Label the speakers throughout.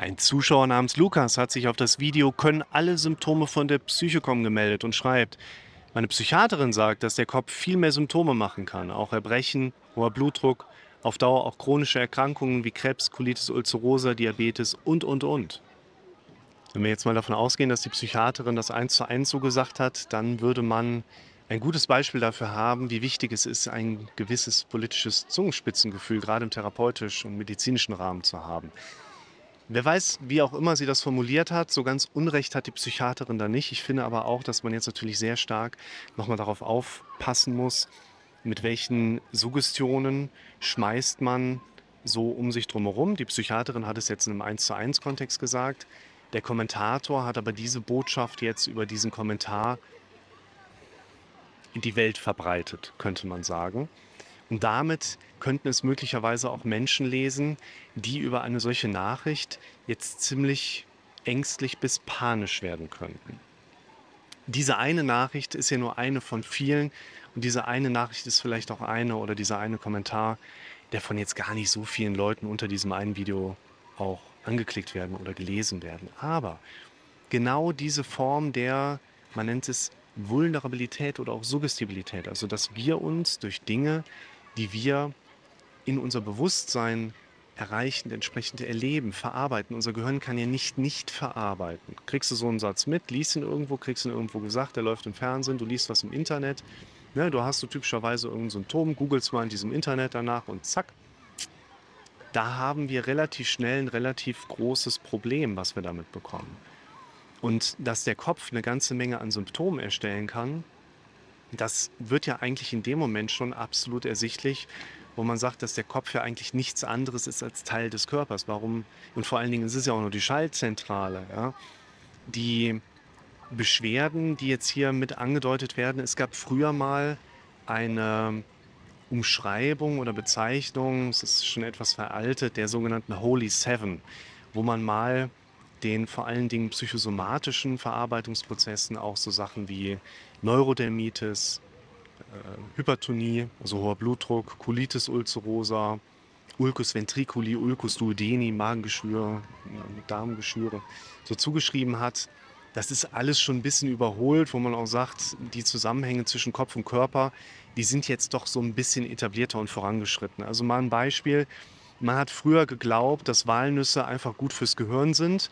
Speaker 1: Ein Zuschauer namens Lukas hat sich auf das Video Können alle Symptome von der Psyche kommen gemeldet und schreibt, meine Psychiaterin sagt, dass der Kopf viel mehr Symptome machen kann, auch Erbrechen, hoher Blutdruck, auf Dauer auch chronische Erkrankungen wie Krebs, Colitis ulcerosa, Diabetes und, und, und. Wenn wir jetzt mal davon ausgehen, dass die Psychiaterin das eins zu eins so gesagt hat, dann würde man ein gutes Beispiel dafür haben, wie wichtig es ist, ein gewisses politisches Zungenspitzengefühl gerade im therapeutischen und medizinischen Rahmen zu haben. Wer weiß, wie auch immer sie das formuliert hat, so ganz Unrecht hat die Psychiaterin da nicht. Ich finde aber auch, dass man jetzt natürlich sehr stark nochmal darauf aufpassen muss, mit welchen Suggestionen schmeißt man so um sich drumherum. Die Psychiaterin hat es jetzt in einem 1 zu 1 Kontext gesagt. Der Kommentator hat aber diese Botschaft jetzt über diesen Kommentar in die Welt verbreitet, könnte man sagen. Und damit könnten es möglicherweise auch Menschen lesen, die über eine solche Nachricht jetzt ziemlich ängstlich bis panisch werden könnten. Diese eine Nachricht ist ja nur eine von vielen und diese eine Nachricht ist vielleicht auch eine oder dieser eine Kommentar, der von jetzt gar nicht so vielen Leuten unter diesem einen Video auch angeklickt werden oder gelesen werden. Aber genau diese Form der, man nennt es Vulnerabilität oder auch Suggestibilität, also dass wir uns durch Dinge, die wir in unser Bewusstsein erreichen, entsprechend erleben, verarbeiten. Unser Gehirn kann ja nicht nicht verarbeiten. Kriegst du so einen Satz mit, liest ihn irgendwo, kriegst ihn irgendwo gesagt, der läuft im Fernsehen, du liest was im Internet. Ne, du hast so typischerweise irgendein Symptom, googelst mal in diesem Internet danach und zack. Da haben wir relativ schnell ein relativ großes Problem, was wir damit bekommen. Und dass der Kopf eine ganze Menge an Symptomen erstellen kann, das wird ja eigentlich in dem Moment schon absolut ersichtlich, wo man sagt, dass der Kopf ja eigentlich nichts anderes ist als Teil des Körpers. Warum? Und vor allen Dingen es ist ja auch nur die Schaltzentrale. Ja? Die Beschwerden, die jetzt hier mit angedeutet werden, es gab früher mal eine Umschreibung oder Bezeichnung, es ist schon etwas veraltet, der sogenannten Holy Seven, wo man mal den vor allen Dingen psychosomatischen Verarbeitungsprozessen auch so Sachen wie Neurodermitis, äh, Hypertonie, also hoher Blutdruck, Colitis ulcerosa, Ulcus ventriculi, Ulcus duodeni, Magengeschwür, Darmgeschwüre, so zugeschrieben hat. Das ist alles schon ein bisschen überholt, wo man auch sagt, die Zusammenhänge zwischen Kopf und Körper, die sind jetzt doch so ein bisschen etablierter und vorangeschritten. Also mal ein Beispiel. Man hat früher geglaubt, dass Walnüsse einfach gut fürs Gehirn sind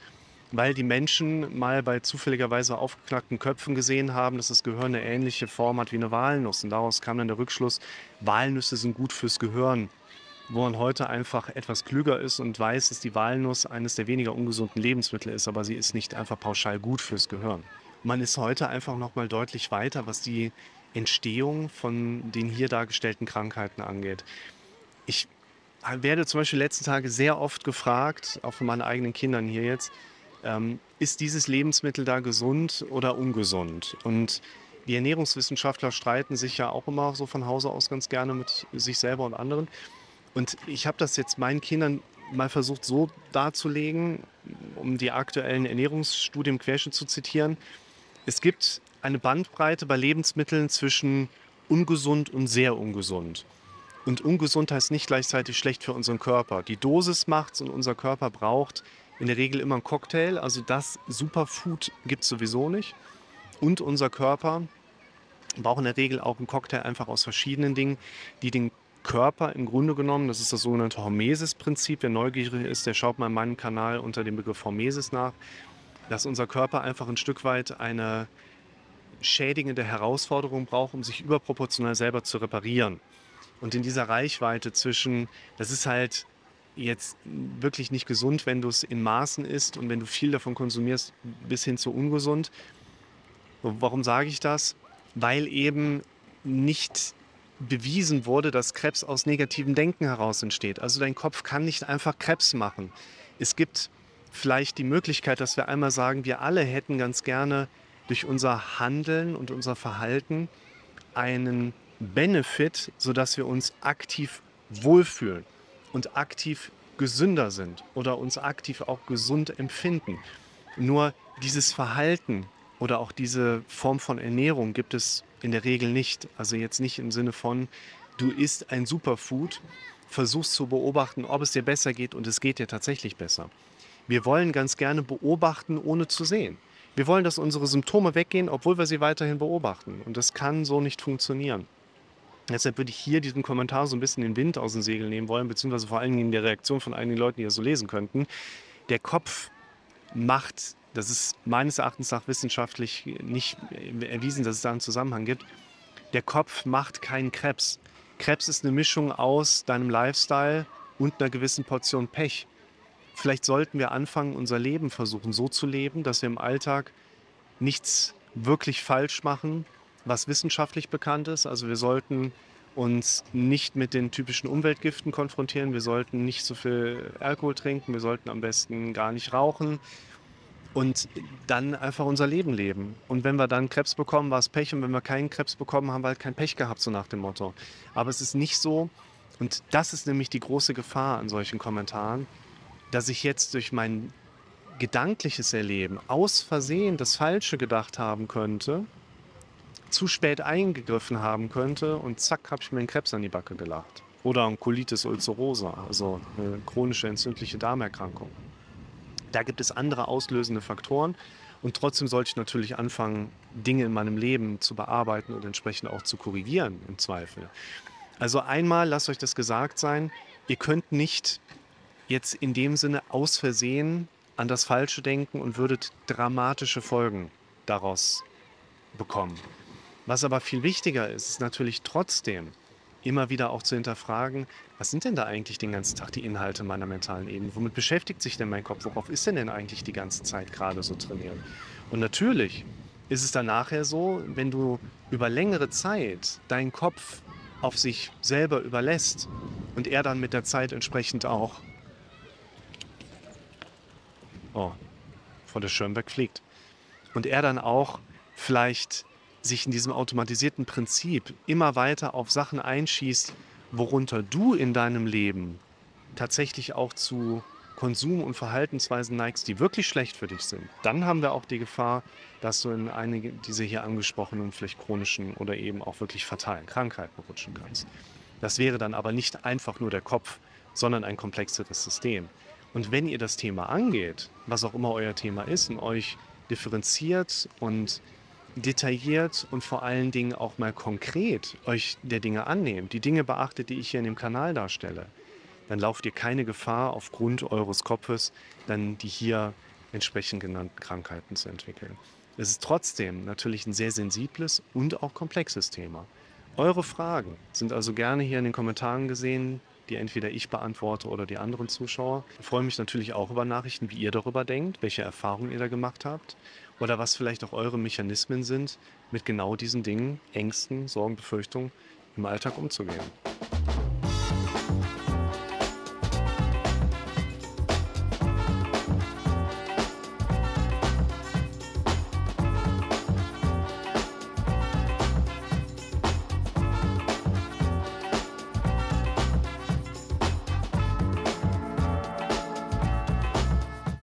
Speaker 1: weil die Menschen mal bei zufälligerweise aufgeknackten Köpfen gesehen haben, dass das Gehirn eine ähnliche Form hat wie eine Walnuss. Und daraus kam dann der Rückschluss, Walnüsse sind gut fürs Gehirn. Wo man heute einfach etwas klüger ist und weiß, dass die Walnuss eines der weniger ungesunden Lebensmittel ist, aber sie ist nicht einfach pauschal gut fürs Gehirn. Man ist heute einfach noch mal deutlich weiter, was die Entstehung von den hier dargestellten Krankheiten angeht. Ich werde zum Beispiel letzten Tage sehr oft gefragt, auch von meinen eigenen Kindern hier jetzt, ähm, ist dieses Lebensmittel da gesund oder ungesund? Und die Ernährungswissenschaftler streiten sich ja auch immer so von Hause aus ganz gerne mit sich selber und anderen. Und ich habe das jetzt meinen Kindern mal versucht so darzulegen, um die aktuellen Ernährungsstudien im Querschnitt zu zitieren. Es gibt eine Bandbreite bei Lebensmitteln zwischen ungesund und sehr ungesund. Und ungesund heißt nicht gleichzeitig schlecht für unseren Körper. Die Dosis macht es und unser Körper braucht in der Regel immer ein Cocktail. Also das Superfood gibt es sowieso nicht. Und unser Körper braucht in der Regel auch einen Cocktail einfach aus verschiedenen Dingen, die den Körper im Grunde genommen, das ist das sogenannte Hormesis-Prinzip. Wer neugierig ist, der schaut mal in meinem Kanal unter dem Begriff Hormesis nach, dass unser Körper einfach ein Stück weit eine schädigende Herausforderung braucht, um sich überproportional selber zu reparieren. Und in dieser Reichweite zwischen, das ist halt jetzt wirklich nicht gesund, wenn du es in Maßen isst und wenn du viel davon konsumierst, bis hin zu ungesund. Warum sage ich das? Weil eben nicht bewiesen wurde, dass Krebs aus negativem Denken heraus entsteht. Also dein Kopf kann nicht einfach Krebs machen. Es gibt vielleicht die Möglichkeit, dass wir einmal sagen, wir alle hätten ganz gerne durch unser Handeln und unser Verhalten einen Benefit, sodass wir uns aktiv wohlfühlen und aktiv gesünder sind oder uns aktiv auch gesund empfinden. Nur dieses Verhalten oder auch diese Form von Ernährung gibt es in der Regel nicht. Also jetzt nicht im Sinne von, du isst ein Superfood, versuchst zu beobachten, ob es dir besser geht und es geht dir tatsächlich besser. Wir wollen ganz gerne beobachten, ohne zu sehen. Wir wollen, dass unsere Symptome weggehen, obwohl wir sie weiterhin beobachten. Und das kann so nicht funktionieren. Deshalb würde ich hier diesen Kommentar so ein bisschen den Wind aus den Segeln nehmen wollen, beziehungsweise vor allen Dingen in der Reaktion von einigen Leuten, die das so lesen könnten. Der Kopf macht, das ist meines Erachtens nach wissenschaftlich nicht erwiesen, dass es da einen Zusammenhang gibt, der Kopf macht keinen Krebs. Krebs ist eine Mischung aus deinem Lifestyle und einer gewissen Portion Pech. Vielleicht sollten wir anfangen, unser Leben versuchen so zu leben, dass wir im Alltag nichts wirklich falsch machen, was wissenschaftlich bekannt ist. Also wir sollten uns nicht mit den typischen Umweltgiften konfrontieren. Wir sollten nicht so viel Alkohol trinken. Wir sollten am besten gar nicht rauchen. Und dann einfach unser Leben leben. Und wenn wir dann Krebs bekommen, war es Pech. Und wenn wir keinen Krebs bekommen, haben wir halt kein Pech gehabt, so nach dem Motto. Aber es ist nicht so, und das ist nämlich die große Gefahr an solchen Kommentaren, dass ich jetzt durch mein gedankliches Erleben aus Versehen das Falsche gedacht haben könnte zu spät eingegriffen haben könnte und zack, habe ich mir einen Krebs an die Backe gelacht. Oder ein Colitis ulcerosa, also eine chronische entzündliche Darmerkrankung. Da gibt es andere auslösende Faktoren und trotzdem sollte ich natürlich anfangen, Dinge in meinem Leben zu bearbeiten und entsprechend auch zu korrigieren im Zweifel. Also einmal, lasst euch das gesagt sein, ihr könnt nicht jetzt in dem Sinne aus Versehen an das Falsche denken und würdet dramatische Folgen daraus bekommen. Was aber viel wichtiger ist, ist natürlich trotzdem immer wieder auch zu hinterfragen, was sind denn da eigentlich den ganzen Tag die Inhalte meiner mentalen Ebene? Womit beschäftigt sich denn mein Kopf? Worauf ist denn denn eigentlich die ganze Zeit gerade so trainiert? Und natürlich ist es dann nachher so, wenn du über längere Zeit deinen Kopf auf sich selber überlässt und er dann mit der Zeit entsprechend auch oh, vor der Schirmberg fliegt und er dann auch vielleicht sich in diesem automatisierten Prinzip immer weiter auf Sachen einschießt, worunter du in deinem Leben tatsächlich auch zu Konsum- und Verhaltensweisen neigst, die wirklich schlecht für dich sind, dann haben wir auch die Gefahr, dass du in einige dieser hier angesprochenen, vielleicht chronischen oder eben auch wirklich fatalen Krankheiten rutschen kannst. Das wäre dann aber nicht einfach nur der Kopf, sondern ein komplexeres System. Und wenn ihr das Thema angeht, was auch immer euer Thema ist, und euch differenziert und detailliert und vor allen Dingen auch mal konkret euch der Dinge annehmt, die Dinge beachtet, die ich hier in dem Kanal darstelle, dann lauft ihr keine Gefahr aufgrund eures Kopfes, dann die hier entsprechend genannten Krankheiten zu entwickeln. Es ist trotzdem natürlich ein sehr sensibles und auch komplexes Thema. Eure Fragen sind also gerne hier in den Kommentaren gesehen, die entweder ich beantworte oder die anderen Zuschauer. Ich freue mich natürlich auch über Nachrichten, wie ihr darüber denkt, welche Erfahrungen ihr da gemacht habt oder was vielleicht auch eure Mechanismen sind, mit genau diesen Dingen, Ängsten, Sorgen, Befürchtungen im Alltag umzugehen.